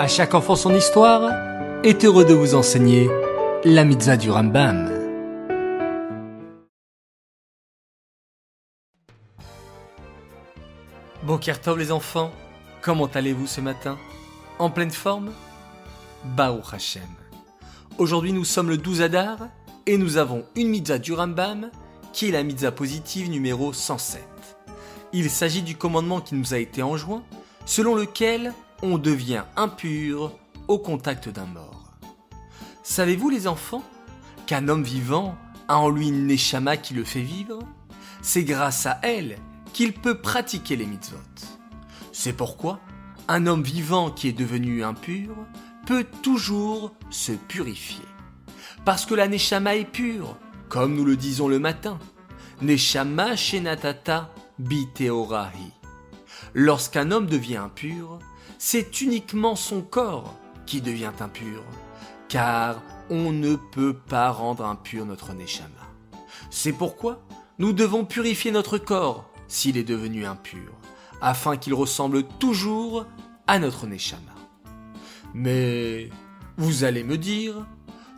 À chaque enfant son histoire est heureux de vous enseigner la mitzvah du Rambam. Bon Tov les enfants, comment allez-vous ce matin? En pleine forme? Baruch Hashem. Aujourd'hui nous sommes le 12 Adar et nous avons une mitzvah du Rambam qui est la mitzvah positive numéro 107. Il s'agit du commandement qui nous a été enjoint, selon lequel on devient impur au contact d'un mort. Savez-vous les enfants qu'un homme vivant a en lui une neshama qui le fait vivre? C'est grâce à elle qu'il peut pratiquer les mitzvot. C'est pourquoi un homme vivant qui est devenu impur peut toujours se purifier. Parce que la neshama est pure, comme nous le disons le matin. Neshama shenatata biteorahi. Lorsqu'un homme devient impur, c'est uniquement son corps qui devient impur, car on ne peut pas rendre impur notre Neshama. C'est pourquoi nous devons purifier notre corps s'il est devenu impur, afin qu'il ressemble toujours à notre Neshama. Mais vous allez me dire,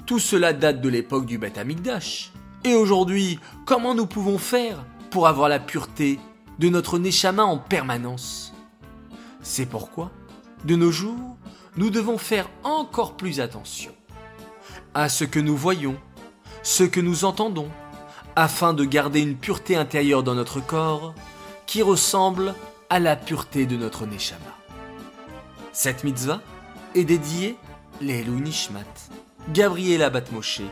tout cela date de l'époque du Beth Amikdash. Et aujourd'hui, comment nous pouvons faire pour avoir la pureté de notre Neshama en permanence? C'est pourquoi, de nos jours, nous devons faire encore plus attention à ce que nous voyons, ce que nous entendons, afin de garder une pureté intérieure dans notre corps qui ressemble à la pureté de notre Neshama. Cette mitzvah est dédiée les Nishmat, Gabriela Batmoshe,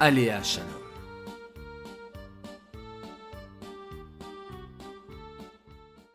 Aléa Shalom.